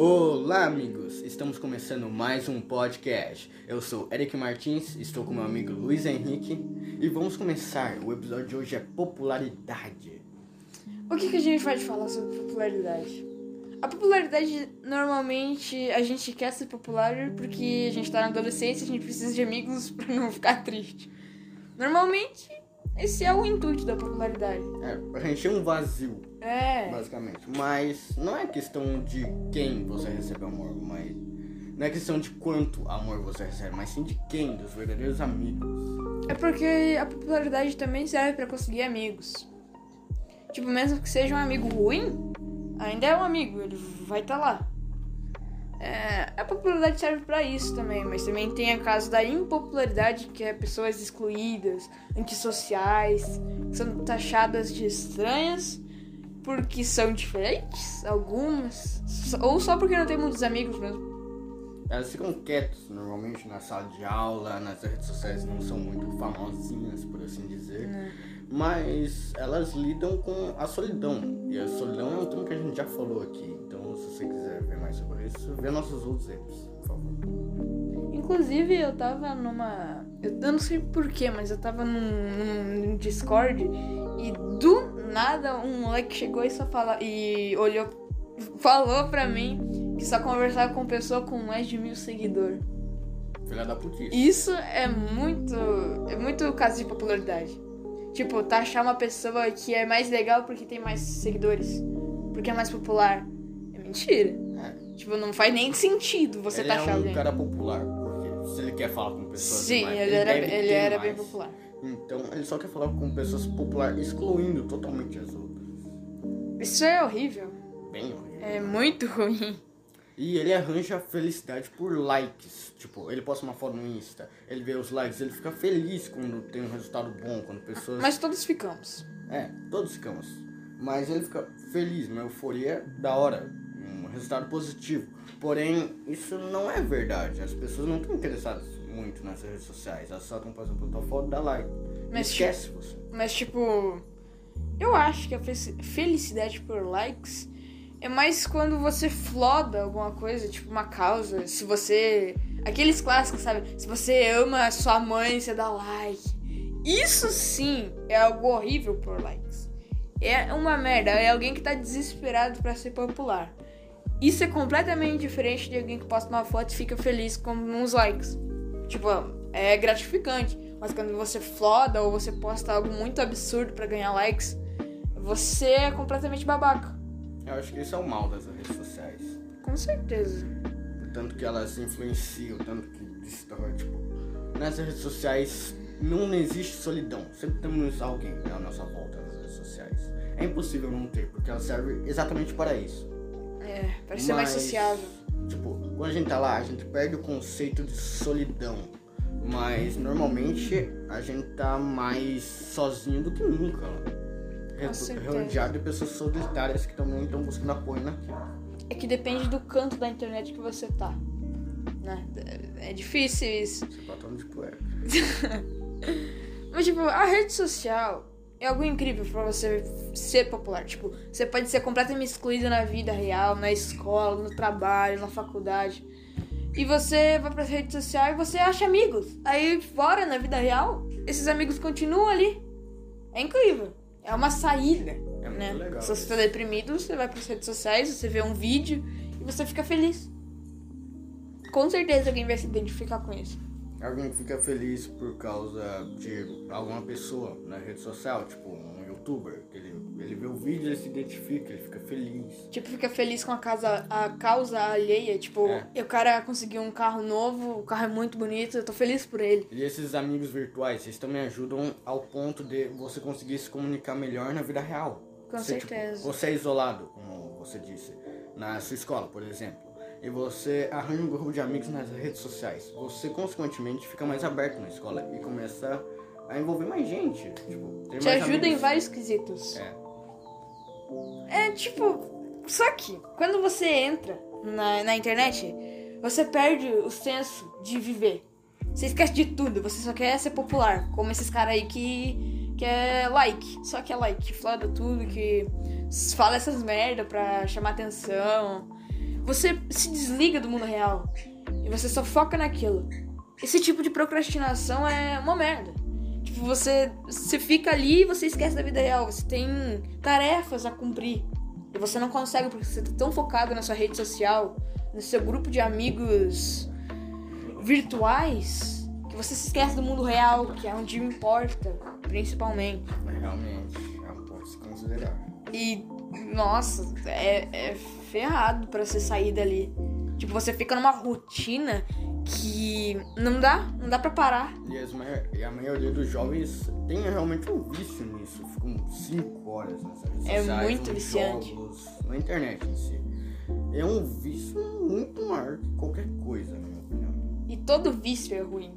Olá, amigos! Estamos começando mais um podcast. Eu sou Eric Martins, estou com meu amigo Luiz Henrique e vamos começar. O episódio de hoje é popularidade. O que, que a gente pode falar sobre popularidade? A popularidade, normalmente, a gente quer ser popular porque a gente tá na adolescência, a gente precisa de amigos pra não ficar triste. Normalmente, esse é o intuito da popularidade. É, pra preencher um vazio, É. basicamente. Mas não é questão de quem você recebe amor, mas. Não é questão de quanto amor você recebe, mas sim de quem, dos verdadeiros amigos. É porque a popularidade também serve pra conseguir amigos. Tipo, mesmo que seja um amigo ruim, ainda é um amigo, ele vai estar lá. É, a popularidade serve pra isso também, mas também tem a caso da impopularidade, que é pessoas excluídas, antissociais, que são taxadas de estranhas porque são diferentes, algumas, ou só porque não tem muitos amigos mesmo. Elas ficam quietas, normalmente na sala de aula, nas redes sociais não são muito famosinhas, por assim dizer. Mas elas lidam com a solidão. E a solidão é um tema que a gente já falou aqui. Então, se você quiser ver mais sobre isso, vê nossos outros episódios, por favor. Inclusive, eu tava numa. Eu não sei porquê, mas eu tava num, num Discord e do nada um moleque chegou e só fala. E olhou. Falou pra mim que só conversava com pessoa com mais de mil seguidores. Filha da putice. Isso é muito. É muito caso de popularidade. Tipo, taxar uma pessoa que é mais legal porque tem mais seguidores. Porque é mais popular. Mentira. É. Tipo, não faz nem sentido você ele taxar é um alguém. cara popular, porque se ele quer falar com pessoas Sim, demais, ele era, deve ele era bem mais. popular. Então, ele só quer falar com pessoas populares, excluindo totalmente as outras. Isso é horrível. Bem horrível. É muito ruim. E ele arranja felicidade por likes. Tipo, ele posta uma foto no Insta, ele vê os likes, ele fica feliz quando tem um resultado bom, quando pessoas. Mas todos ficamos. É, todos ficamos. Mas ele fica feliz, uma euforia da hora, resultado positivo. Porém, isso não é verdade. As pessoas não estão interessadas muito nas redes sociais. Elas só estão fazendo tua foto, dá like. Mas, Esquece você. Mas, tipo, eu acho que a fe- felicidade por likes é mais quando você floda alguma coisa, tipo uma causa. Se você. Aqueles clássicos, sabe? Se você ama a sua mãe, você dá like. Isso sim é algo horrível por likes. É uma merda. É alguém que tá desesperado pra ser popular. Isso é completamente diferente de alguém que posta uma foto e fica feliz com uns likes. Tipo, é gratificante. Mas quando você floda ou você posta algo muito absurdo pra ganhar likes, você é completamente babaca. Eu acho que isso é o mal das redes sociais. Com certeza. O tanto que elas influenciam, o tanto que destrói, tipo, nas redes sociais não existe solidão. Sempre temos alguém à nossa volta nas redes sociais. É impossível não ter, porque ela serve exatamente para isso. É, para ser mais sociável. Tipo, quando a gente tá lá, a gente perde o conceito de solidão. Mas normalmente a gente tá mais sozinho do que nunca. Rodeado de pessoas solitárias que também estão buscando apoio naquilo. É que depende do canto da internet que você tá. Né? É difícil isso. Você tá falando de poeira. Mas, tipo, a rede social é algo incrível pra você ser popular. Tipo, você pode ser completamente excluído na vida real, na escola, no trabalho, na faculdade. E você vai pra rede social e você acha amigos. Aí, fora, na vida real, esses amigos continuam ali. É incrível. É uma saída. É muito né? legal Se você isso. tá deprimido, você vai pras redes sociais, você vê um vídeo e você fica feliz. Com certeza alguém vai se identificar com isso. Alguém fica feliz por causa de alguma pessoa na rede social, tipo um youtuber, que ele, ele vê o vídeo, ele se identifica, ele fica feliz. Tipo, fica feliz com a, casa, a causa alheia. Tipo, É. o cara conseguiu um carro novo, o carro é muito bonito, eu tô feliz por ele. E esses amigos virtuais, eles também ajudam ao ponto de você conseguir se comunicar melhor na vida real. Com Você, tipo, certeza. você é isolado, como você disse, na sua escola, por exemplo. E você arranja um grupo de amigos nas redes sociais. Você, consequentemente, fica mais aberto na escola e começa a envolver mais gente. Tipo, Te mais ajuda em amigos. vários quesitos. É. É tipo. Só que, quando você entra na, na internet, você perde o senso de viver. Você esquece de tudo, você só quer ser popular. Como esses caras aí que, que é like. Só que é like, que floda tudo, que fala essas merda pra chamar atenção. Você se desliga do mundo real e você só foca naquilo. Esse tipo de procrastinação é uma merda. Tipo, você, você fica ali e você esquece da vida real. Você tem tarefas a cumprir. E você não consegue porque você tá tão focado na sua rede social, no seu grupo de amigos virtuais, que você se esquece do mundo real, que é onde importa, principalmente. Realmente, é um ponto se considerar. E, nossa, é, é ferrado para você sair dali. Tipo, você fica numa rotina que não dá, não dá pra parar. E, a maioria dos jovens tem realmente um vício nisso. Ficam 5 horas nas redes É sociais, muito viciante. jogos, na internet em si. É um vício muito maior que qualquer coisa, na minha opinião. E todo vício é ruim.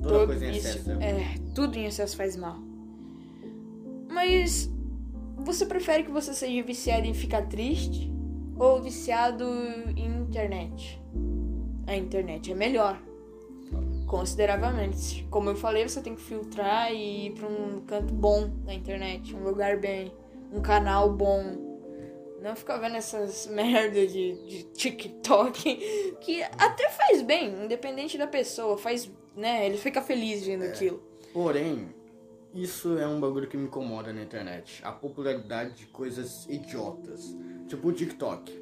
Toda todo coisa em vício. excesso é É, tudo em excesso faz mal. Mas você prefere que você seja viciado em ficar triste ou viciado em internet? A internet é melhor. Consideravelmente. Como eu falei, você tem que filtrar e ir pra um canto bom da internet, um lugar bem, um canal bom. Não ficar vendo essas merdas de, de TikTok, que até faz bem, independente da pessoa, faz, né? Ele fica feliz vendo aquilo. Porém, isso é um bagulho que me incomoda na internet. A popularidade de coisas idiotas. Tipo o TikTok.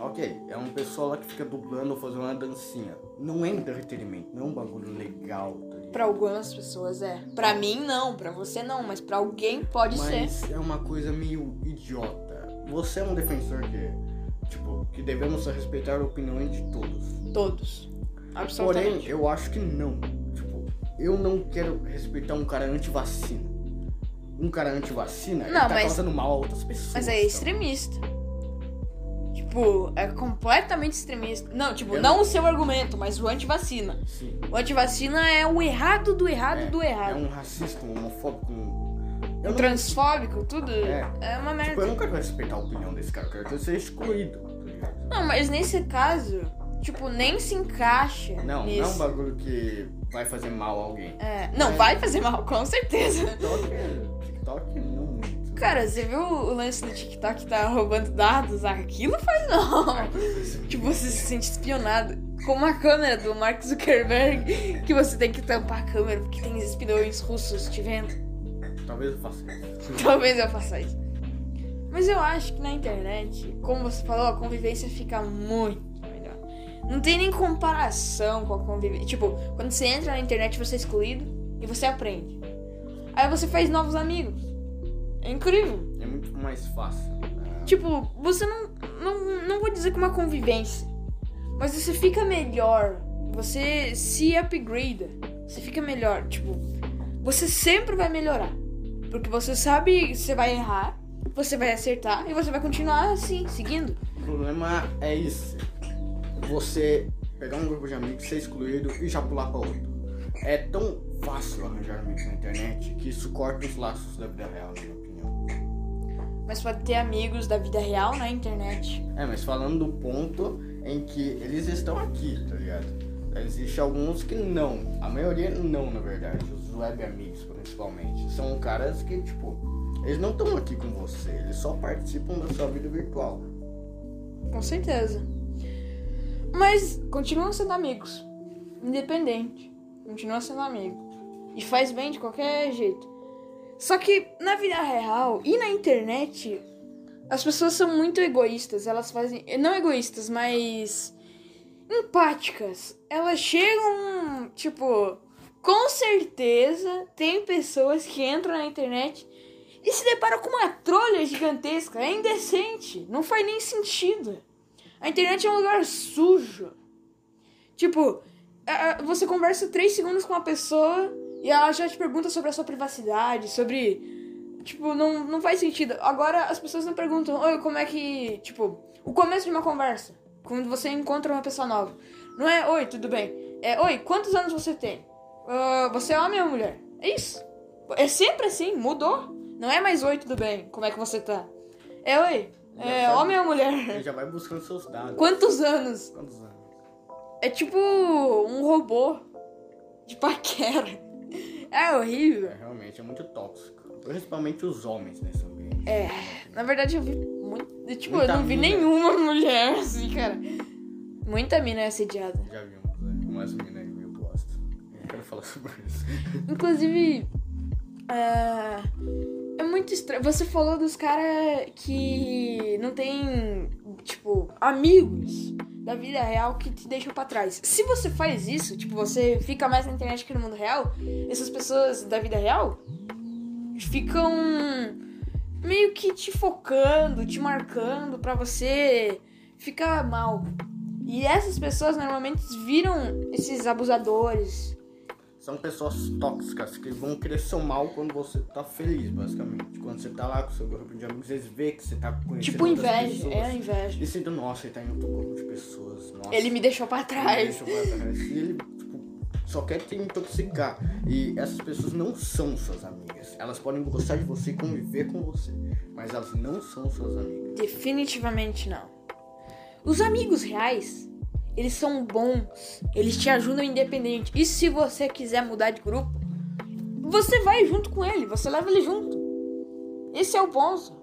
Ok, é uma pessoa lá que fica dublando ou fazendo uma dancinha. Não é entretenimento, não é um bagulho legal, tá? Pra algumas pessoas é. Pra mim não, pra você não, mas pra alguém pode ser. Mas é uma coisa meio idiota. Você é um defensor que, tipo, que devemos respeitar a opinião de todos. Todos. Porém, Absolutamente. eu acho que não. Eu não quero respeitar um cara anti-vacina. Um cara anti-vacina, ele tá mas- causando mal a outras pessoas. Mas é sabe? extremista. Tipo, é completamente extremista. Não, tipo, Eu não não- o seu argumento, mas o antivacina. O antivacina é o errado do errado É, do É errado. um racista, um homofóbico, um... Um Eu transfóbico, tudo. É. É, uma merda. tipo, eu não quero respeitar a opinião desse cara, eu quero que ele seja excluído, tá? Não, mas nesse caso, tipo, nem se encaixa Não, nisso. não é um bagulho que vai fazer mal a alguém. É, não, Mas- vai fazer mal, com certeza. TikTok, TikTok não muito. Cara, você viu o lance do TikTok tá roubando dados? Aquilo faz mal. Tipo, você se sente espionado. Com uma câmera do Mark Zuckerberg, que você tem que tampar a câmera porque tem espiões russos te vendo. Talvez eu faça isso. Talvez eu faça isso. Mas eu acho que na internet, como você falou, a convivência fica muito. Não tem nem comparação com a convivência. Tipo, quando você entra na internet, você é excluído e você aprende. Aí você faz novos amigos. É incrível. É muito mais fácil. né? Tipo, você não, não. Não vou dizer que uma convivência. Mas você fica melhor. Você se upgrada. Você fica melhor. Tipo, você sempre vai melhorar. Porque você sabe que você vai errar, você vai acertar e você vai continuar assim, seguindo. O problema é isso. Você pegar um grupo de amigos, ser excluído e já pular pra outro. É tão fácil arranjar amigos na internet que isso corta os laços da vida real, na minha opinião. Mas pode ter amigos da vida real na internet. É, mas falando do ponto em que eles estão aqui, tá ligado? Existem alguns que não. A maioria não, na verdade. Os web amigos, principalmente. São caras que, tipo, eles não estão aqui com você. Eles só participam da sua vida virtual. Com certeza. Mas continuam sendo amigos. Independente. Continuam sendo amigos. E faz bem de qualquer jeito. Só que na vida real e na internet, as pessoas são muito egoístas. Elas fazem. Não egoístas, mas. empáticas. Elas chegam. Tipo. Com certeza tem pessoas que entram na internet e se deparam com uma trolha gigantesca. É indecente. Não faz nem sentido. A internet é um lugar sujo. Tipo, a- a- você conversa três segundos com uma pessoa e ela já te pergunta sobre a sua privacidade, sobre. Tipo, não, não faz sentido. Agora as pessoas não perguntam, oi, como é que. Tipo, o começo de uma conversa. Quando você encontra uma pessoa nova. Não é, oi, tudo bem? É, oi, quantos anos você tem? Ah, você é homem ou mulher? É isso. É sempre assim, mudou. Não é mais oi, tudo bem? Como é que você tá? É, oi, é sabe. homem ou mulher? Ele já vai buscando seus dados. Quantos anos? Quantos anos? É tipo um robô de paquera. É horrível. É, realmente é muito tóxico. Principalmente os homens nesse ambiente. É, na verdade eu vi muito. Tipo, Muita eu não vi mina. nenhuma mulher assim, cara. Muita mina é assediada. Já né? Umas minas aí meio bosta. Eu quero falar sobre isso. Inclusive, é, é muito estranho. Você falou dos caras que não tem, tipo, amigos da vida real que te deixam pra trás. Se você faz isso, tipo, você fica mais na internet que no mundo real, essas pessoas da vida real ficam meio que te focando, te marcando pra você ficar mal. E essas pessoas normalmente viram esses abusadores. São pessoas tóxicas que vão querer seu mal quando você tá feliz, basicamente. Quando você tá lá com seu grupo de amigos, eles vê que você tá conhecendo Tipo inveja, pessoas. é a inveja. E sinto, nossa, ele tá indo outro grupo de pessoas. Nossa, Ele me deixou pra ele trás. deixou pra trás. E ele, tipo, só quer te intoxicar. E essas pessoas não são suas amigas. Elas podem gostar de você e conviver com você. Mas elas não são suas amigas. Definitivamente não. Os amigos reais, eles são bons. Eles te ajudam independente. E se você quiser mudar de grupo, você vai junto com ele. Você leva ele junto. Esse é o ponto.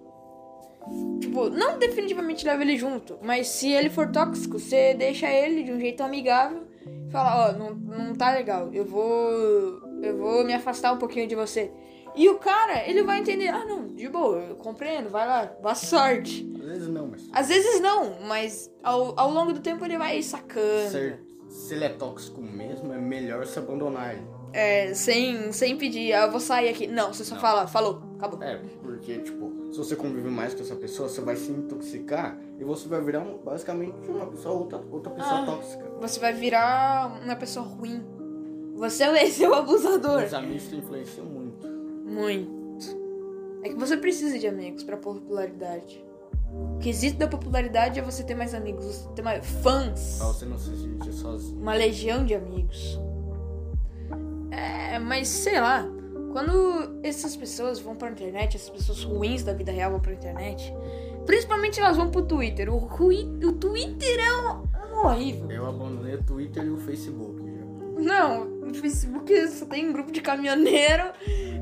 Tipo, não definitivamente leva ele junto. Mas se ele for tóxico, você deixa ele de um jeito amigável. e Fala, ó, não, não tá legal. Eu vou. Eu vou me afastar um pouquinho de você. E o cara, ele vai entender, ah não, de boa, eu compreendo, vai lá, boa sorte. Às vezes não, mas. Às vezes não, mas ao, ao longo do tempo ele vai sacando. Ser, se ele é tóxico mesmo, é melhor se abandonar ele. É, sem, sem pedir, ah, eu vou sair aqui. Não, você só Não. fala, falou, acabou. É, porque, tipo, se você convive mais com essa pessoa, você vai se intoxicar e você vai virar um- basicamente uma pessoa, outra, outra pessoa Ah. tóxica. Você vai virar uma pessoa ruim. Você é esse é o abusador. Os amigos influenciam muito. É que você precisa de amigos pra popularidade. O quesito da popularidade é você ter mais amigos, você ter mais fãs. Pra você não se sentir sozinho. uma legião de amigos. É, mas sei lá, quando essas pessoas vão pra internet, essas pessoas ruins da vida real vão pra internet, principalmente elas vão pro Twitter. O, o Twitter é um, um horrível. Eu abandonei o Twitter e o Facebook. Não, no Facebook só tem grupo de caminhoneiro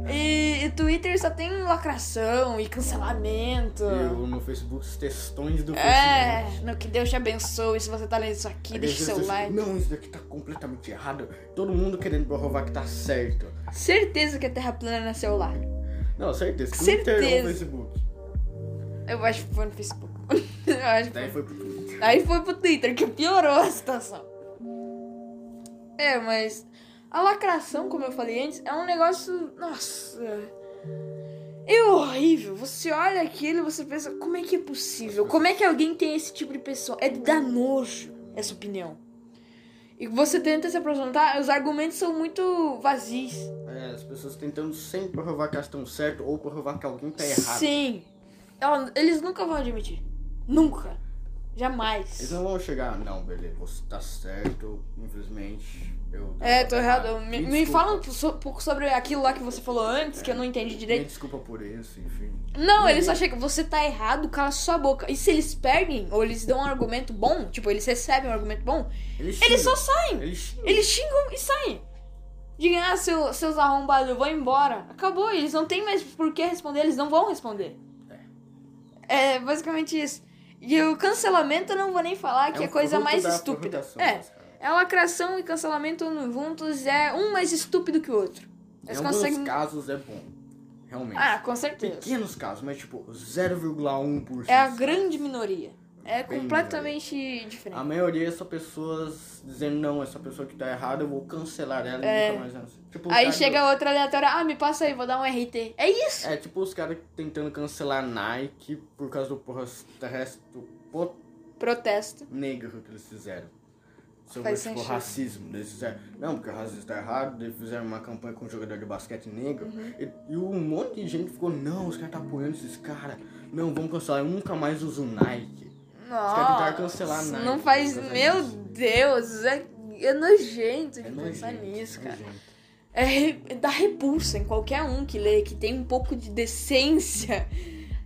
e, e Twitter só tem lacração e cancelamento. Eu no Facebook os textões do É, Facebook. no que Deus te abençoe. Se você tá lendo isso aqui, Aí deixa seu like. Não, isso daqui tá completamente errado. Todo mundo querendo provar que tá certo. Certeza que a Terra plana é celular. Não, certeza. Twitter ou Certeza. Facebook. Eu acho que foi no Facebook. Eu acho Daí foi. foi pro Twitter. Aí foi pro Twitter, que piorou a situação. É, mas a lacração, como eu falei antes, é um negócio. Nossa. É horrível. Você olha aquilo e você pensa, como é que é possível? Como é que alguém tem esse tipo de pessoa? É de dar nojo essa opinião. E você tenta se apresentar, os argumentos são muito vazios. É, as pessoas tentando sempre provar que elas estão certo ou provar que alguém tá errado. Sim. Eles nunca vão admitir. Nunca. Jamais. Eles não vão chegar, não, beleza, você tá certo, infelizmente. Eu É, tô errado. Me, me desculpa. fala um pouco sobre aquilo lá que você falou antes, que eu não entendi Me direito. desculpa por isso, enfim. Não, eles só chegam, você tá errado, cala sua boca. E se eles perdem, ou eles dão um argumento bom, tipo, eles recebem um argumento bom, Eles, eles só saem. Eles xingam. Eles xingam e saem. Digam, ah, seu, seus arrombados, eu vou embora. Acabou, eles não tem mais por que responder, eles não vão responder. É basicamente isso. E o cancelamento eu não vou nem falar que é, um a coisa mais da estúpida. É. É lacração e cancelamento juntos é um mais estúpido que o outro. Em Eles alguns conseguem. casos é bom. Realmente. Ah, com certeza. Pequenos casos, mas tipo 0,1%. É a grande minoria. É Bem completamente A diferente. maioria são pessoas dizendo, não, essa pessoa que tá errada, eu vou cancelar ela É. e nunca mais. Tipo, os Aí chega outra aleatória, ah, me passa aí, vou dar um RT. É isso. É tipo os caras tentando cancelar Nike por causa do protesto po- Protesto. negro que eles fizeram. Sobre Faz tipo, sentido. racismo. Eles fizeram, não, porque o racismo tá errado, eles fizeram uma campanha com um jogador de basquete negro. Uhum. E, e um monte de gente ficou, não, os caras tá apoiando esses caras. Não, vamos cancelar, eu nunca mais uso Nike. Nossa, cancelar a Nike não faz. Meu disso. Deus, é, é nojento de É pensar nojento, nisso, cara. nojento. É, re- dá repulsa em qualquer um que lê, que tem um pouco de decência.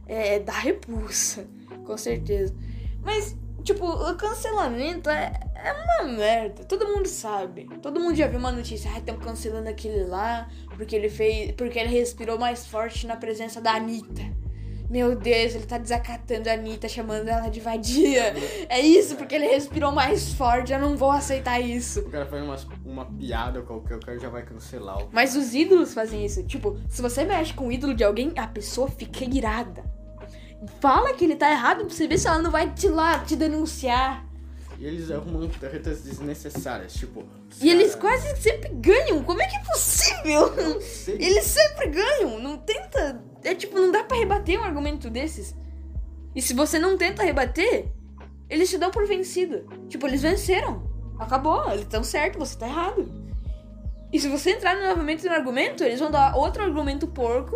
É, dá repulsa, com certeza. Mas, tipo, o cancelamento é, é uma merda. Todo mundo sabe. Todo mundo já viu uma notícia. Ah, estão cancelando aquele lá porque ele fez. Porque ele respirou mais forte na presença da Anitta. Meu Deus, ele tá desacatando a Anitta, chamando ela de vadia. É isso, porque ele respirou mais forte, eu não vou aceitar isso. O cara faz uma, uma piada qualquer, o cara já vai cancelar. o- Mas os ídolos fazem isso. Tipo, se você mexe com o ídolo de alguém, a pessoa fica irada. Fala que ele tá errado pra você ver se ela não vai te lá te denunciar. E eles arrumam tretas desnecessárias, tipo. E eles quase sempre ganham. Como é que é possível? Sei. Eles sempre ganham. Não tenta. É tipo, não dá pra rebater um argumento desses. E se você não tenta rebater, eles te dão por vencido. Tipo, eles venceram. Acabou, eles estão certos, você tá errado. E se você entrar novamente no argumento, eles vão dar outro argumento porco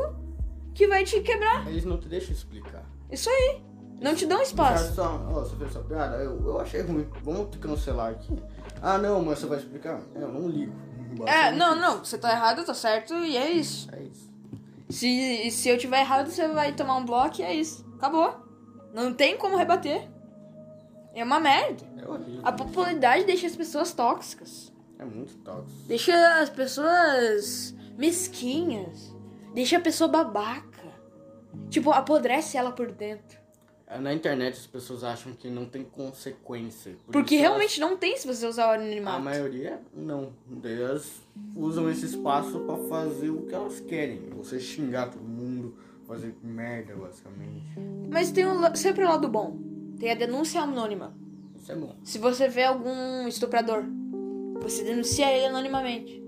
que vai te quebrar. Eles não te deixam explicar. Isso aí. Não te dão espaço. só, ó, você fez essa piada, eu, eu achei ruim. Vamos te cancelar aqui. Ah, não, mas você vai explicar? Eu não ligo. É, não, não, você tá errado, tô certo, e é isso. É isso. Se, se eu tiver errado, você vai tomar um bloco e é isso. Acabou. Não tem como rebater. É uma merda. É horrível. A popularidade deixa as pessoas tóxicas. É muito tóxico. Deixa as pessoas mesquinhas. Deixa a pessoa babaca. Tipo, apodrece ela por dentro. É, Na internet as pessoas acham que não tem consequência. por Porque isso elas- realmente não tem se você usar o A anonimato. maioria não. Elas usam esse espaço pra fazer o que elas querem. Você xingar todo mundo, fazer merda, basicamente. Mas tem um sempre o lado bom. Tem a denúncia anônima. Isso é bom. Se você vê algum estuprador, você denuncia ele anonimamente.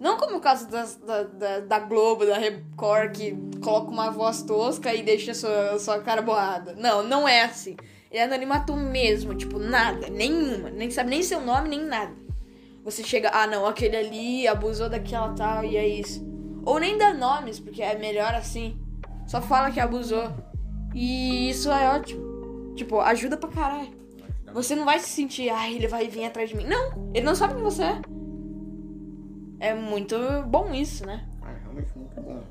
Não como o caso das- da, da, da Globo, da Record, que coloca uma voz tosca e deixa sua, sua cara borrada. Não, não é assim. É anonimato mesmo, tipo, nada, nenhuma. Nem sabe nem seu nome, nem nada. Você chega, ah não, aquele ali abusou daquela tal e é isso. Ou nem dá nomes, porque é melhor assim. Só fala que abusou. E isso é ótimo. Tipo, ajuda pra caralho. Você não vai se sentir, ai, ele vai vir atrás de mim. Não, ele não sabe quem você é. É muito bom isso, né? É realmente muito bom.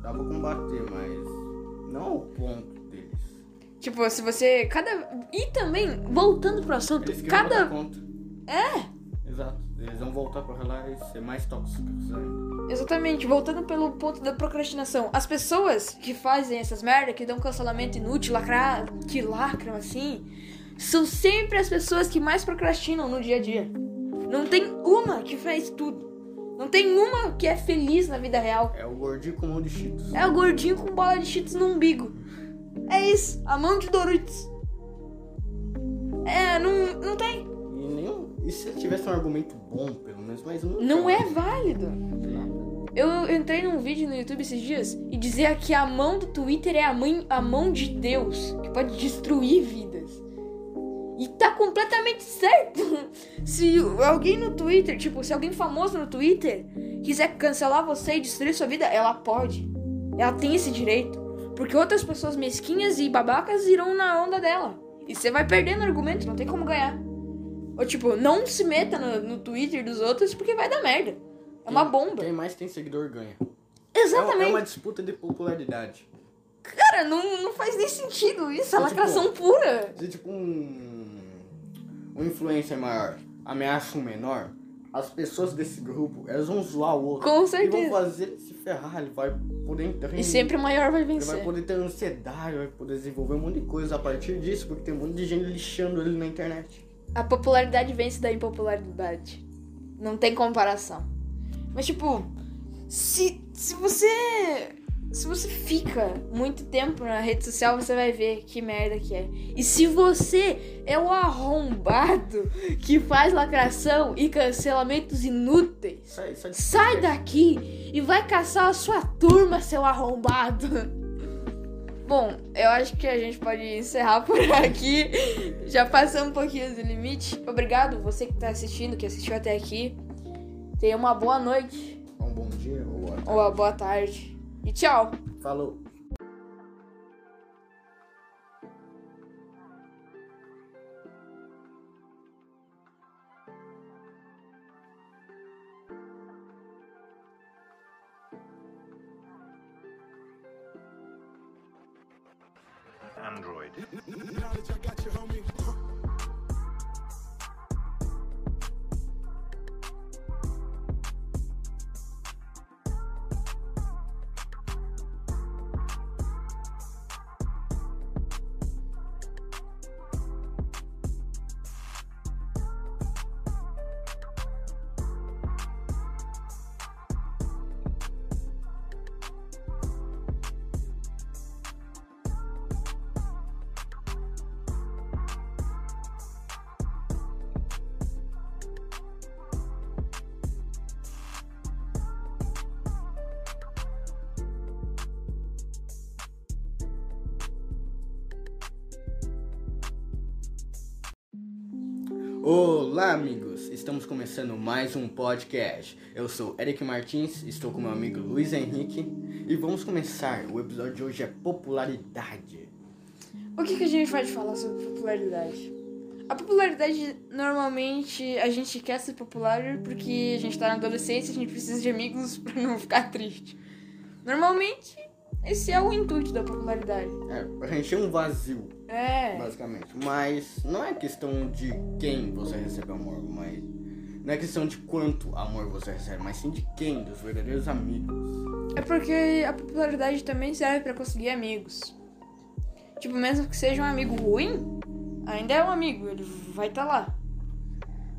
Dá pra combater, mas não ao ponto deles. Tipo, se você. Cada. E também, voltando pro assunto, Eles cada. É! Exato. Eles vão voltar pra lá e ser mais tóxicos ainda. Exatamente, voltando pelo ponto da procrastinação. As pessoas que fazem essas merda, que dão cancelamento inútil, lacrar, que lacram assim, são sempre as pessoas que mais procrastinam no dia a dia. Não tem uma que faz tudo. Não tem uma que é feliz na vida real. É o gordinho com mão de cheetos. É o gordinho com bola de cheetos no umbigo. É isso, a mão de Doritos. É, não, não tem. E nenhum. E se tivesse um argumento bom, pelo menos, mas não. Não é válido. Eu entrei num vídeo no YouTube esses dias e dizia que a mão do Twitter é a, mãe, a mão de Deus, que pode destruir vidas. E tá completamente certo. Se alguém no Twitter, tipo, se alguém famoso no Twitter quiser cancelar você e destruir sua vida, ela pode. Ela tem esse direito. Porque outras pessoas mesquinhas e babacas irão na onda dela. E você vai perdendo argumento, não tem como ganhar. Ou tipo, não se meta no, no Twitter dos outros porque vai dar merda. É uma bomba. Quem mais tem seguidor ganha. É, Exatamente. é uma disputa de popularidade. Cara, não, não faz nem sentido isso. É É tipo- lacração pura. Se tipo um. Um influencer maior ameaça um menor, as pessoas desse grupo, elas vão zoar o outro. Com E certeza. vão fazer se ferrar, ele vai poder entrar em- E sempre o maior vai Ele vai vencer. poder ter ansiedade, vai poder desenvolver um monte de coisa a partir disso, porque tem um monte de gente lixando ele na internet. A popularidade vence da impopularidade. Não tem comparação. Mas tipo, se, se você. Se você fica muito tempo na rede social, você vai ver que merda que é. E se você é o arrombado que faz lacração e cancelamentos inúteis, Sai, sai, sai daqui e vai caçar a sua turma, seu arrombado. Bom, eu acho que a gente pode encerrar por aqui. Já passamos um pouquinho do limite. Obrigado você que tá assistindo, que assistiu até aqui. Tenha uma boa noite Um bom dia ou boa ou uma boa tarde. E tchau! Falou. Olá, amigos! Estamos começando mais um podcast. Eu sou Eric Martins, estou com meu amigo Luiz Henrique e vamos começar. O episódio de hoje é popularidade. O que, que a gente pode falar sobre popularidade? A popularidade, normalmente, a gente quer ser popular porque a gente tá na adolescência, a gente precisa de amigos pra não ficar triste. Normalmente, esse é o intuito da popularidade. É, preencher um vazio, É. basicamente. Mas não é questão de quem você recebe amor, mas. Não é questão de quanto amor você recebe, mas sim de quem, dos verdadeiros amigos. É porque a popularidade também serve pra conseguir amigos. Tipo, mesmo que seja um amigo ruim, ainda é um amigo, ele vai estar lá.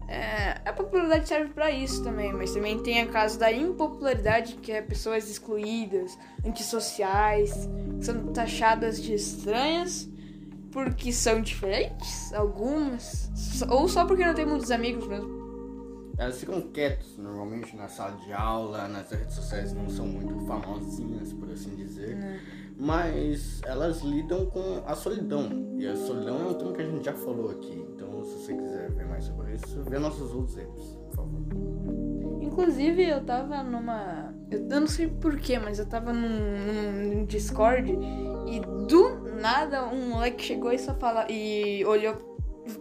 É, a popularidade serve pra isso também, mas também tem a caso da impopularidade, que é pessoas excluídas, antissociais, que são taxadas de estranhas porque são diferentes, algumas, ou só porque não tem muitos amigos mesmo. Elas ficam quietas normalmente na sala de aula, nas redes sociais não são muito famosinhas, por assim dizer. Mas elas lidam com a solidão. E a solidão é um tema que a gente já falou aqui. Então, se você quiser ver mais sobre isso, vê nossos outros episódios, por favor. Inclusive, eu tava numa. Eu eu não sei porquê, mas eu tava num, num Discord e do nada um moleque chegou e só fala. E olhou.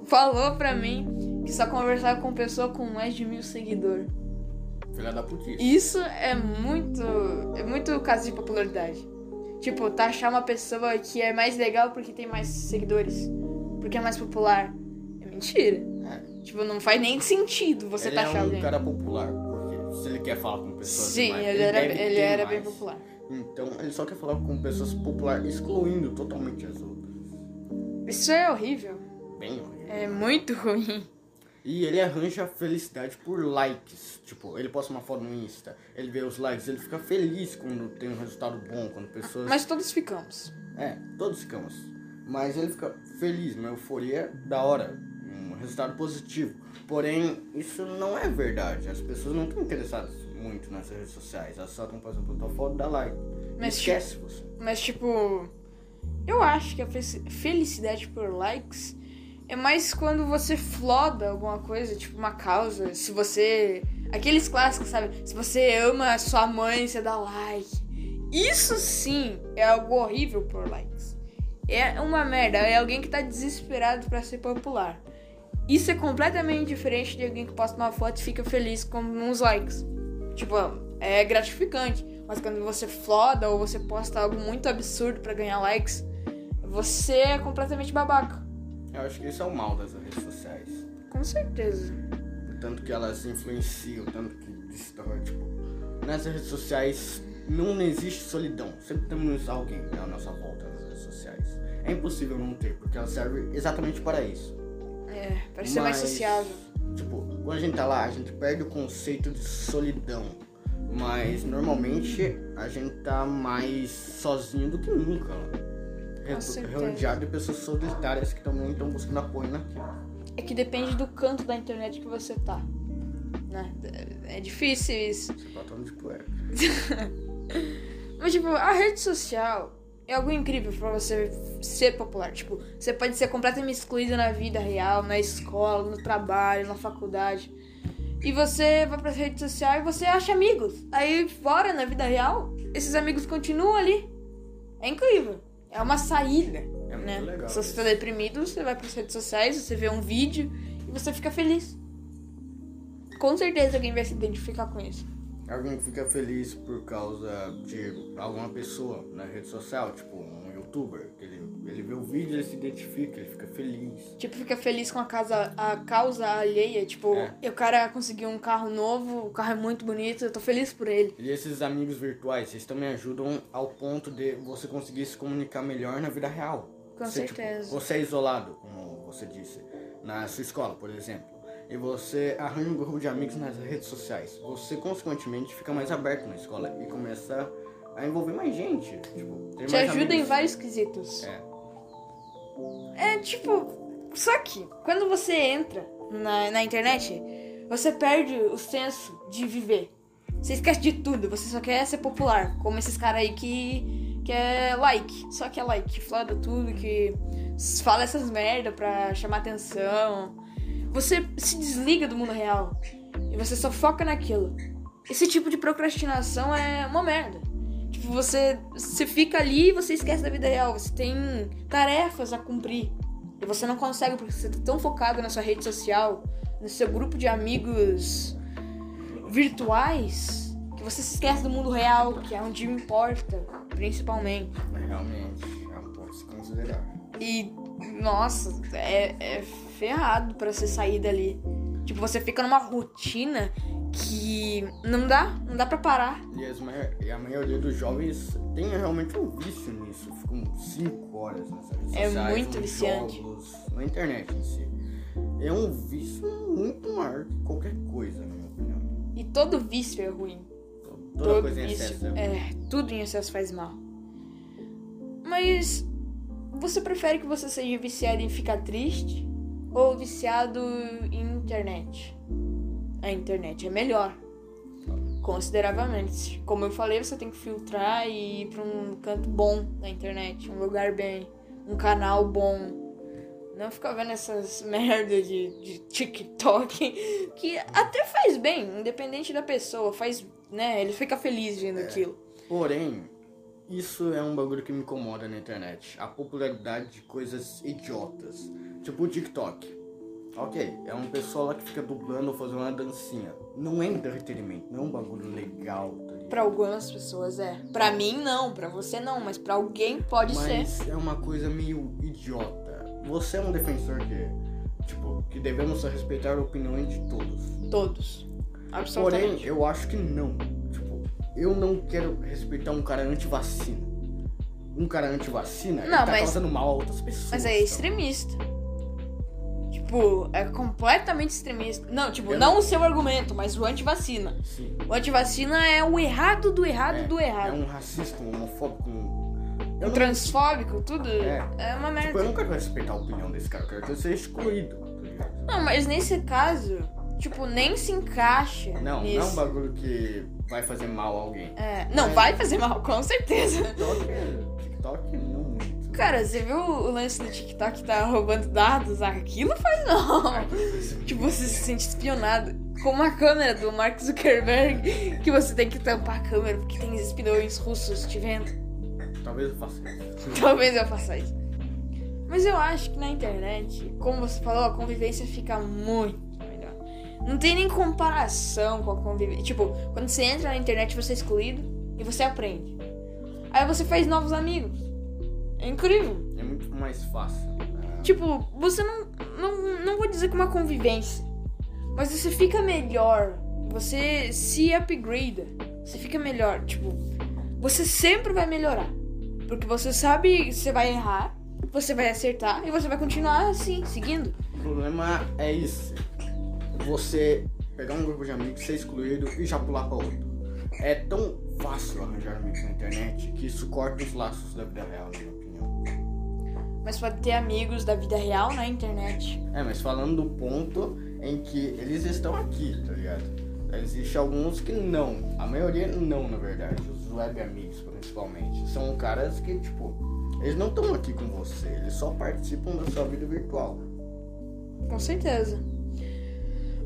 Falou pra mim que só conversava com pessoa com mais de mil seguidores. Filha da putice. Isso é muito. É muito caso de popularidade. Tipo, taxar uma pessoa que é mais legal porque tem mais seguidores. Porque é mais popular. É mentira. É. Tipo, não faz nem sentido você ele taxar é um alguém. cara popular, porque se ele quer falar com pessoas Sim, demais, ele era, ele era bem popular. Então, ele só quer falar com pessoas populares, excluindo totalmente as outras. Isso é horrível. Bem horrível. É muito ruim. E ele arranja felicidade por likes. Tipo, ele posta uma foto no Insta, ele vê os likes, ele fica feliz quando tem um resultado bom, quando pessoas. Mas todos ficamos. É, todos ficamos. Mas ele fica feliz, uma euforia da hora, um resultado positivo. Porém, isso não é verdade. As pessoas não estão interessadas muito nas redes sociais. Elas só estão por tua foto, dá like. Mas, Esquece você. Mas, tipo, eu acho que a fe- felicidade por likes é mais quando você floda alguma coisa, tipo uma causa. Se você. Aqueles clássicos, sabe? Se você ama a sua mãe, você dá like. Isso sim é algo horrível por likes. É uma merda. É alguém que tá desesperado pra ser popular. Isso é completamente diferente de alguém que posta uma foto e fica feliz com uns likes. Tipo, é gratificante. Mas quando você floda ou você posta algo muito absurdo pra ganhar likes, você é completamente babaca. Eu acho que isso é o mal das redes sociais. Com certeza. Tanto que elas influenciam, tanto que destrói, tipo. Nas redes sociais não existe solidão. Sempre temos alguém à nossa volta nas redes sociais. É impossível não ter, porque ela serve exatamente para isso. É, pra ser mais Mas, sociável. Tipo, quando a gente tá lá, a gente perde o conceito de solidão. Mas normalmente a gente tá mais sozinho do que nunca. Certeza. Rodeado de pessoas solitárias que também estão buscando apoio naquilo. É que depende do canto da internet que você tá. Né? É difícil isso. Você tá de. Mas, tipo, a rede social é algo incrível pra você ser popular. Tipo, você pode ser completamente excluído na vida real, na escola, no trabalho, na faculdade. E você vai pras redes sociais e você acha amigos. Aí, fora, na vida real, esses amigos continuam ali. É incrível. É uma saída. É muito né? legal Se você isso. tá deprimido, você vai pras redes sociais, você vê um vídeo e você fica feliz. Com certeza alguém vai se identificar com isso. Alguém fica feliz por causa de alguma pessoa na rede social, tipo um youtuber, que ele, ele vê o vídeo, ele se identifica, ele fica feliz. Tipo, fica feliz com a, casa, a causa alheia. Tipo, É. o cara conseguiu um carro novo, o carro é muito bonito, eu tô feliz por ele. E esses amigos virtuais, eles também ajudam ao ponto de você conseguir se comunicar melhor na vida real. Com Você, tipo, certeza. você é isolado, como você disse, na sua escola, por exemplo. E você arranja um grupo de amigos nas redes sociais. Você, consequentemente, fica mais aberto na escola e começa a envolver mais gente. Tipo, Te mais ajuda em amigos. vários quesitos. É. É tipo. Só que, quando você entra na, na internet, você perde o senso de viver. Você esquece de tudo, você só quer ser popular. Como esses caras aí que, que é like. Só que é like, que floda tudo, que fala essas merda pra chamar atenção. Você se desliga do mundo real e você só foca naquilo. Esse tipo de procrastinação é uma merda. Tipo, você, você fica ali e você esquece da vida real. Você tem tarefas a cumprir. E você não consegue porque você tá tão focado na sua rede social, no seu grupo de amigos virtuais, que você se esquece do mundo real, que é onde importa, principalmente. Realmente, é um ponto se considerar. E, nossa, é, é ferrado pra você sair dali. Tipo, você fica numa rotina que não dá, não dá pra parar. E, as e a maioria dos jovens tem realmente um vício nisso. Ficam 5 horas nas redes É sociais, muito viciante. jogos, na internet em si. É um vício muito maior que qualquer coisa, na minha opinião. E todo vício é ruim. Toda todo coisa em vício. excesso é ruim. É, tudo em excesso faz mal. Mas você prefere que você seja viciado em ficar triste ou viciado em internet? A internet é melhor. Consideravelmente. Como eu falei, você tem que filtrar e ir pra um canto bom na internet, um lugar bem, um canal bom. Não ficar vendo essas merda de, de TikTok, que até faz bem, independente da pessoa, faz, né? Ele fica feliz vendo aquilo. Porém, isso é um bagulho que me incomoda na internet. A popularidade de coisas idiotas. Tipo o TikTok. Ok, é uma pessoa lá que fica dublando ou fazendo uma dancinha. Não é entretenimento, não é um bagulho legal, tá ligado? Pra algumas pessoas é. Pra mim não, pra você não, mas pra alguém pode ser. Mas é uma coisa meio idiota. Você é um defensor que, tipo, que devemos respeitar a opinião de todos. Todos. Porém, Absolutamente. eu acho que não. Eu não quero respeitar um cara anti-vacina. Um cara anti-vacina, ele tá mas- causando mal a outras pessoas. Mas é sabe? extremista. Tipo, é completamente extremista. Não, tipo, Eu não não- o seu argumento, mas o antivacina. O antivacina é o errado do errado É, do É errado. um racista, um homofóbico, um... Um Eu não, transfóbico, tudo. É. É, uma merda. tipo, eu não quero respeitar a opinião desse cara, eu quero que ele seja excluído. tá? Não, mas nesse caso, tipo, nem se encaixa Não, nisso. não é um bagulho que vai fazer mal a alguém. É, não, Mas- vai fazer mal, com certeza. TikTok, TikTok não muito. Cara, você viu o lance do TikTok que tá roubando dados? Ah, Aquilo faz não. Tipo, você se sente espionado. Com uma câmera do Mark Zuckerberg, que você tem que tampar a câmera porque tem espiões russos te vendo. Talvez eu faça isso. Talvez eu faça isso. Mas eu acho que na internet, como você falou, a convivência fica muito. Não tem nem comparação com a convivência. Tipo, quando você entra na internet, você é excluído e você aprende. Aí você faz novos amigos. É incrível. É muito mais fácil. né? Tipo, você não, não. Não vou dizer que uma convivência. Mas você fica melhor. Você se upgrada. Você fica melhor. Tipo, você sempre vai melhorar. Porque você sabe que você vai errar, você vai acertar e você vai continuar assim, seguindo. O problema é isso. Você pegar um grupo de amigos, ser excluído e já pular pra outro. É tão fácil arranjar amigos na internet que isso corta os laços da vida real, na minha opinião. Mas pode ter amigos da vida real na internet. É, mas falando do ponto em que eles estão aqui, tá ligado? Existem alguns que não. A maioria não, na verdade. Os web amigos, principalmente. São caras que, tipo, eles não estão aqui com você. Eles só participam da sua vida virtual. Com certeza.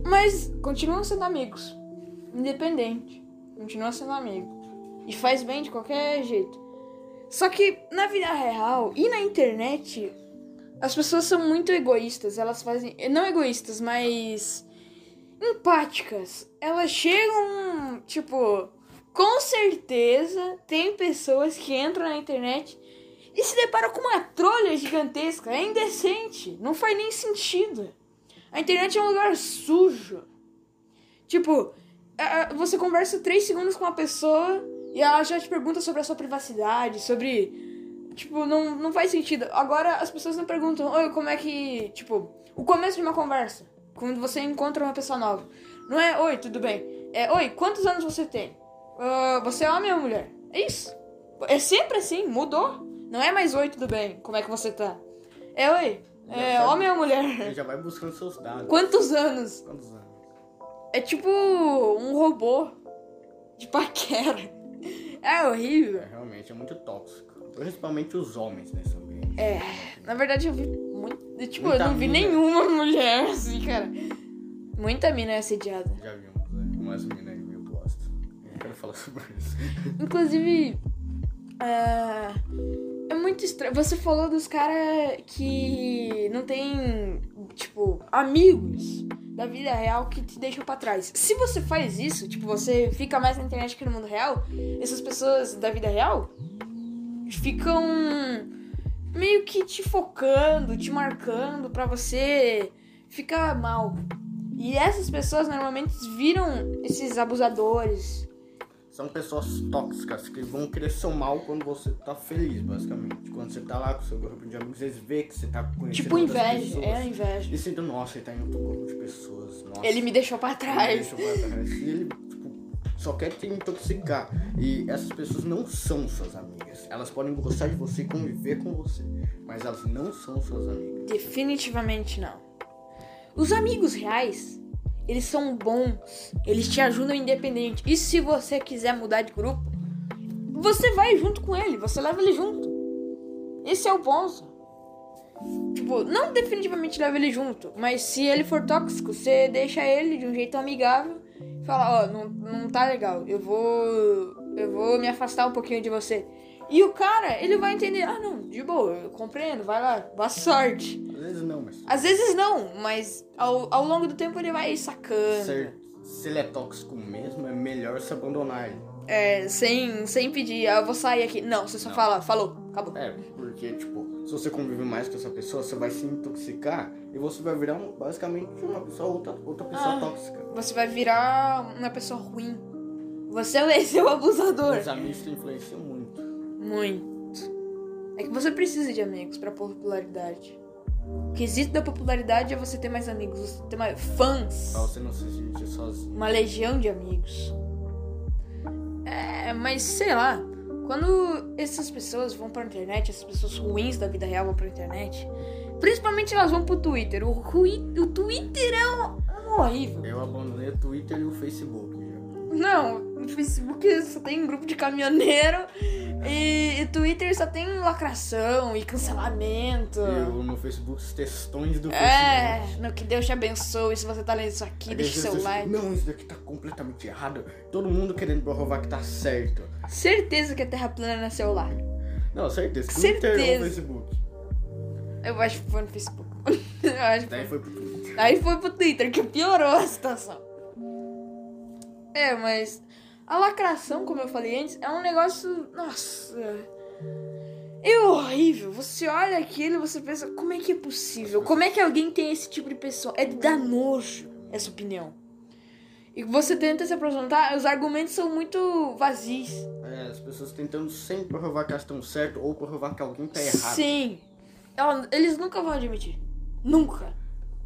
Mas continuam sendo amigos. Independente. Continuam sendo amigos. E faz bem de qualquer jeito. Só que na vida real e na internet, as pessoas são muito egoístas. Elas fazem. Não egoístas, mas. empáticas. Elas chegam. Tipo. Com certeza tem pessoas que entram na internet e se deparam com uma trolha gigantesca. É indecente. Não faz nem sentido. A internet é um lugar sujo. Tipo, é, você conversa três segundos com uma pessoa e ela já te pergunta sobre a sua privacidade, sobre. Tipo, não, não faz sentido. Agora as pessoas não perguntam, oi, como é que. Tipo, o começo de uma conversa. Quando você encontra uma pessoa nova. Não é, oi, tudo bem? É, oi, quantos anos você tem? Ah, você é homem ou mulher? É isso. É sempre assim, mudou. Não é mais oi, tudo bem? Como é que você tá? É, oi, é sabe. homem ou Ele mulher? já vai buscando seus dados. Quantos anos? Quantos anos? É tipo um robô de paquera. É horrível. É, realmente é muito tóxico. Principalmente os homens nesse ambiente. É, na verdade eu vi muito. Tipo, Muita eu não vi mina. nenhuma mulher assim, cara. Muita mina é assediada. Já né? Umas minas aí meio bosta. Eu quero falar sobre isso. Inclusive, é, é muito estranho. Você falou dos caras que não tem, tipo, amigos da vida real que te deixam pra trás. Se você faz isso, tipo, você fica mais na internet que no mundo real, essas pessoas da vida real ficam meio que te focando, te marcando pra você ficar mal. E essas pessoas normalmente viram esses abusadores. São pessoas tóxicas que vão querer seu mal quando você tá feliz, basicamente. Quando você tá lá com seu grupo de amigos, eles vê que você tá conhecendo Tipo inveja, pessoas. é a inveja. E sinto, nossa, ele tá em outro grupo de pessoas. Nossa, Ele me deixou pra ele trás. deixou pra trás. E ele, tipo, só quer te intoxicar. E essas pessoas não são suas amigas. Elas podem gostar de você e conviver com você. Mas elas não são suas amigas. Definitivamente não. Os amigos reais, eles são bons. Eles te ajudam independente. E se você quiser mudar de grupo, você vai junto com ele, você leva ele junto. Esse é o ponto. Tipo, não definitivamente leva ele junto, mas se ele for tóxico, você deixa ele de um jeito amigável e fala, ó, não, não tá legal, eu vou. Eu vou me afastar um pouquinho de você. E o cara, ele vai entender, ah não, de boa, eu compreendo, vai lá, boa sorte. Às vezes não, mas. Às vezes não, mas ao, ao longo do tempo ele vai sacando. Ser, se ele é tóxico mesmo, é melhor se abandonar ele. É, sem, sem pedir, ah, eu vou sair aqui. Não, você só Não. fala, falou, acabou. É, porque, tipo, se você convive mais com essa pessoa, você vai se intoxicar e você vai virar um- basicamente uma pessoa, outra, outra pessoa Ah. tóxica. Você vai virar uma pessoa ruim. Você vai ser o abusador. Os amigos influenciam muito. Muito. É que você precisa de amigos pra popularidade. O quesito da popularidade é você ter mais amigos, você ter mais fãs. Pra você não se sentir sozinho. uma legião de amigos. É, mas sei lá, quando essas pessoas vão pra internet, essas pessoas ruins da vida real vão pra internet, principalmente elas vão pro Twitter. O, o Twitter é um, um horrível. Eu abandonei o Twitter e o Facebook. Não, no Facebook só tem grupo de caminhoneiro e, e Twitter só tem lacração e cancelamento. Eu no Facebook os textões do É, Facebook. no que Deus te abençoe. Se você tá lendo isso aqui, Aí deixa seu like. Não, isso daqui tá completamente errado. Todo mundo querendo provar que tá certo. Certeza que a Terra plana é celular. Não, certeza. Twitter ou Certeza. Facebook. Eu acho que foi no Facebook. Eu acho Daí foi. foi pro Twitter. Aí foi pro Twitter, que piorou a situação. É, mas a lacração, como eu falei antes, é um negócio. Nossa. É horrível. Você olha aquilo e você pensa, como é que é possível? Como é que alguém tem esse tipo de pessoa? É de dar nojo essa opinião. E você tenta se apresentar, os argumentos são muito vazios. É, as pessoas tentando sempre provar que elas estão certo ou provar que alguém tá errado. Sim. Eles nunca vão admitir. Nunca.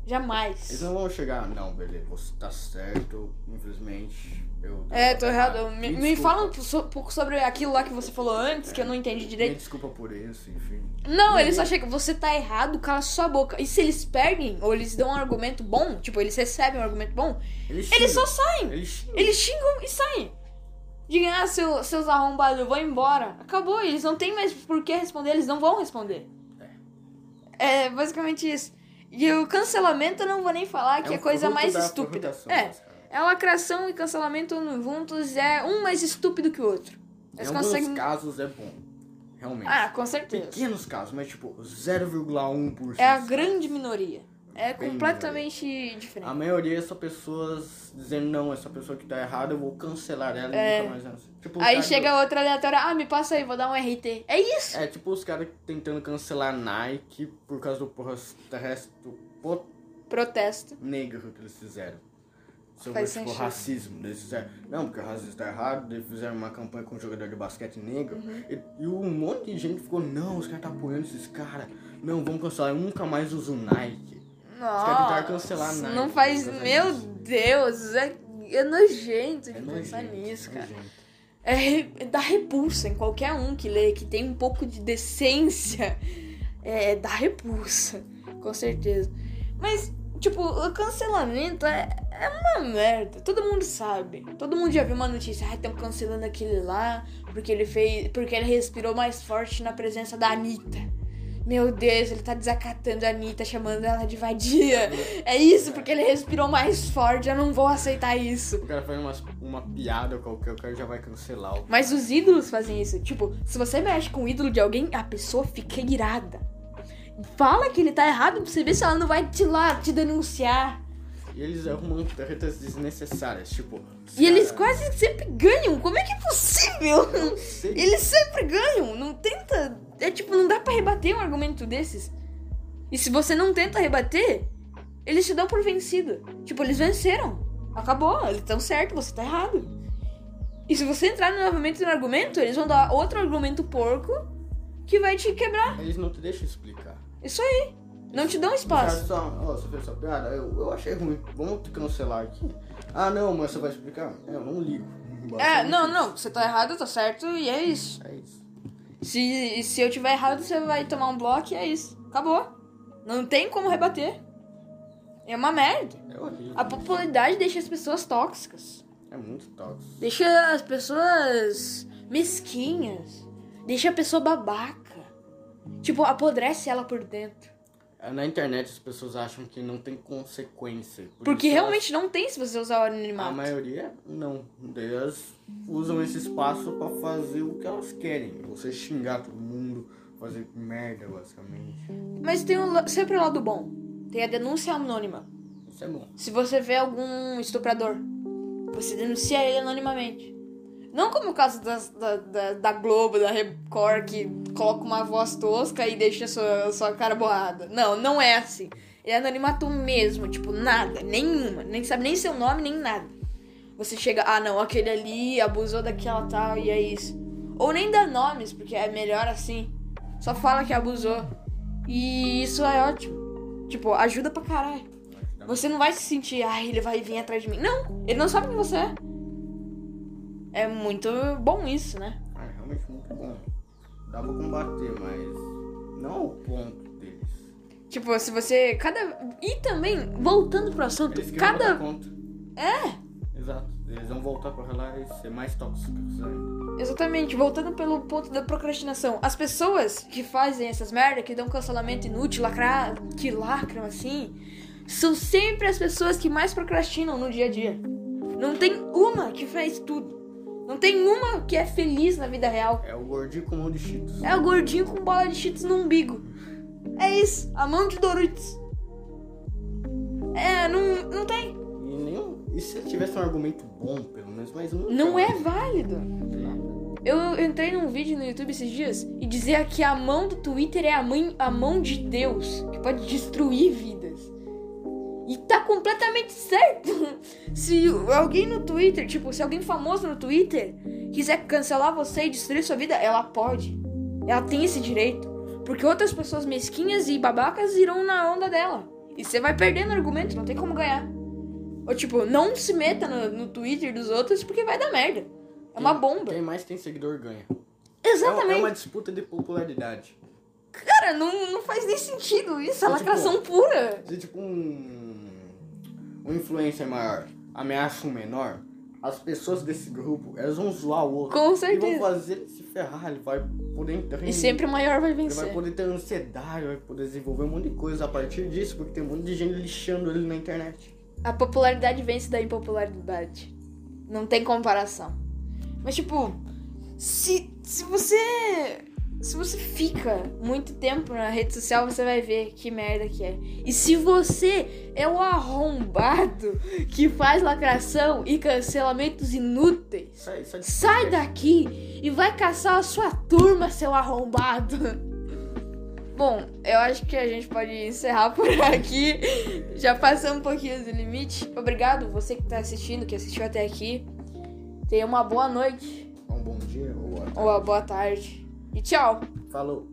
Jamais. Eles não vão chegar, não, beleza, você tá certo, infelizmente. Eu É, tô errado. Me, me desculpa. fala um pouco sobre aquilo lá que você falou antes, que eu não entendi Me direito. desculpa por isso, enfim. Não, eles só chegam, você tá errado, cala sua boca. E se eles perdem, ou eles dão um argumento bom, tipo, eles recebem um argumento bom, Eles, eles só saem. Eles xingam. Eles xingam e saem. Digam, ah, seu, seus arrombados, eu vou embora. Acabou, eles não tem mais por que responder, eles não vão responder. É basicamente isso. E o cancelamento eu não vou nem falar, que é, a coisa mais da estúpida. É, é lacração e cancelamento juntos, é um mais estúpido que o outro. Em Eles alguns conseguem. casos é bom. Realmente. Ah, com certeza. Pequenos casos, mas tipo 0,1%. É a grande minoria. É Bem completamente A diferente. maioria são pessoas dizendo, não, essa pessoa que tá errada, eu vou cancelar ela É. e nunca mais. ela- Tipo, Aí chega outra aleatória, ah, me passa aí, vou dar um RT. É isso. É tipo os caras tentando cancelar Nike por causa do protesto po- Protesto. negro que eles fizeram. Sobre Faz tipo, sentido. racismo. Eles fizeram, não, porque o racismo tá errado, eles fizeram uma campanha com um jogador de basquete negro. Uhum. E, e um monte de gente ficou, não, os caras tá apoiando esses caras. Não, vamos cancelar, eu nunca mais uso Nike. Nossa, cancelar a Nike Não faz. Meu disso. Deus, é, é nojento de É pensar nojento, nisso, cara. nojento. É, dá repulsa em qualquer um que lê, que tem um pouco de decência. É, dá repulsa, com certeza. Mas, tipo, o cancelamento é, é uma merda. Todo mundo sabe. Todo mundo já viu uma notícia. Ah, estão cancelando aquele lá porque ele fez. Porque ele respirou mais forte na presença da Anitta. Meu Deus, ele tá desacatando a Anitta, chamando ela de vadia. É isso, porque ele respirou mais forte, eu não vou aceitar isso. O cara faz uma, uma piada qualquer, o cara já vai cancelar. o- Mas os ídolos fazem isso. Tipo, se você mexe com o ídolo de alguém, a pessoa fica irada. Fala que ele tá errado pra você ver se ela não vai te lá, te denunciar. E eles arrumam tretas desnecessárias, tipo. E eles quase sempre ganham. Como é que é possível? Sei. Eles sempre ganham. Não tenta. Rebater um argumento desses. E se você não tenta rebater, eles te dão por vencido. Tipo, eles venceram. Acabou, eles estão certos, você tá errado. E se você entrar novamente no argumento, eles vão dar outro argumento porco que vai te quebrar. Eles não te deixam explicar. Isso aí. Não te dão espaço. só, ó, você fez essa piada, eu, eu achei ruim. Vamos te cancelar aqui. Ah, não, mas você vai explicar? Eu não ligo. É, não, não, você tá errado, tô certo, e é isso. É isso. Se, se eu tiver errado, você vai tomar um bloco e é isso. Acabou. Não tem como rebater. É uma merda. É horrível. A popularidade deixa as pessoas tóxicas. É muito tóxico. Deixa as pessoas mesquinhas. Deixa a pessoa babaca. Tipo, apodrece ela por dentro. É, Na internet as pessoas acham que não tem consequência. por Porque isso elas- realmente não tem se você usar o A anonimato. maioria não. Elas usam esse espaço pra fazer o que elas querem. Você xingar todo mundo, fazer merda, basicamente. Mas tem um sempre o lado bom. Tem a denúncia anônima. Isso é bom. Se você vê algum estuprador, você denuncia ele anonimamente. Não como o caso das- da, da, da Globo, da Record, que coloca uma voz tosca e deixa sua, sua cara borrada. Não, não é assim. É anonimato mesmo, tipo, nada, nenhuma. Nem sabe nem seu nome, nem nada. Você chega, ah não, aquele ali abusou daquela tal e é isso. Ou nem dá nomes, porque é melhor assim. Só fala que abusou. E isso é ótimo. Tipo, ajuda pra caralho. Você não vai se sentir, ai, ele vai vir atrás de mim. Não, ele não sabe quem você é. É muito bom isso, né? É realmente muito bom. Dá pra combater, mas não ao ponto deles. Tipo, se você. Cada. E também, voltando pro assunto, Eles cada. conta. É, Exato. Eles vão voltar pra lá e ser mais tóxicos ainda. exatamente, voltando pelo ponto da procrastinação. As pessoas que fazem essas merda, que dão cancelamento inútil, lacrar, que lacram assim, são sempre as pessoas que mais procrastinam no dia a dia. Não tem uma que faz tudo. Não tem uma que é feliz na vida real. É o gordinho com mão de cheetos. É o gordinho com bola de cheetos no umbigo. É isso, a mão de Doritos. É, não, não tem. E nenhum. E se tivesse um argumento bom, pelo menos, mas não. Não é válido. Eu entrei num vídeo no YouTube esses dias e dizia que a mão do Twitter é a, mãe, a mão de Deus, que pode destruir vidas. E tá completamente certo. Se alguém no Twitter, tipo, se alguém famoso no Twitter quiser cancelar você e destruir sua vida, ela pode. Ela tem esse direito. Porque outras pessoas mesquinhas e babacas irão na onda dela. E você vai perdendo argumento, não tem como ganhar. Ou tipo, não se meta no, no Twitter dos outros porque vai dar merda. É uma bomba. Quem mais tem seguidor ganha. É, uma- Exatamente. é uma disputa de popularidade. Cara, não, não faz nem sentido isso. É É tipo- lacração pura. Se tipo um. Um influencer maior ameaça um menor, as pessoas desse grupo, elas vão zoar o outro. Com E certeza. vão fazer ele se ferrar, ele vai poder entrar E sempre o maior vai Ele vencer. vai poder ter ansiedade, vai poder desenvolver um monte de coisa a partir disso, porque tem um monte de gente lixando ele na internet. A popularidade vence da impopularidade. Não tem comparação. Mas tipo, se, se você. Se você fica muito tempo na rede social, você vai ver que merda que é. E se você é o arrombado que faz lacração e cancelamentos inúteis, Sai, sai, sai daqui e vai caçar a sua turma, seu arrombado. Bom, eu acho que a gente pode encerrar por aqui. Já passamos um pouquinho do limite. Obrigado você que tá assistindo, que assistiu até aqui. Tenha uma boa noite Um bom dia ou boa ou uma boa tarde. E tchau! Falou.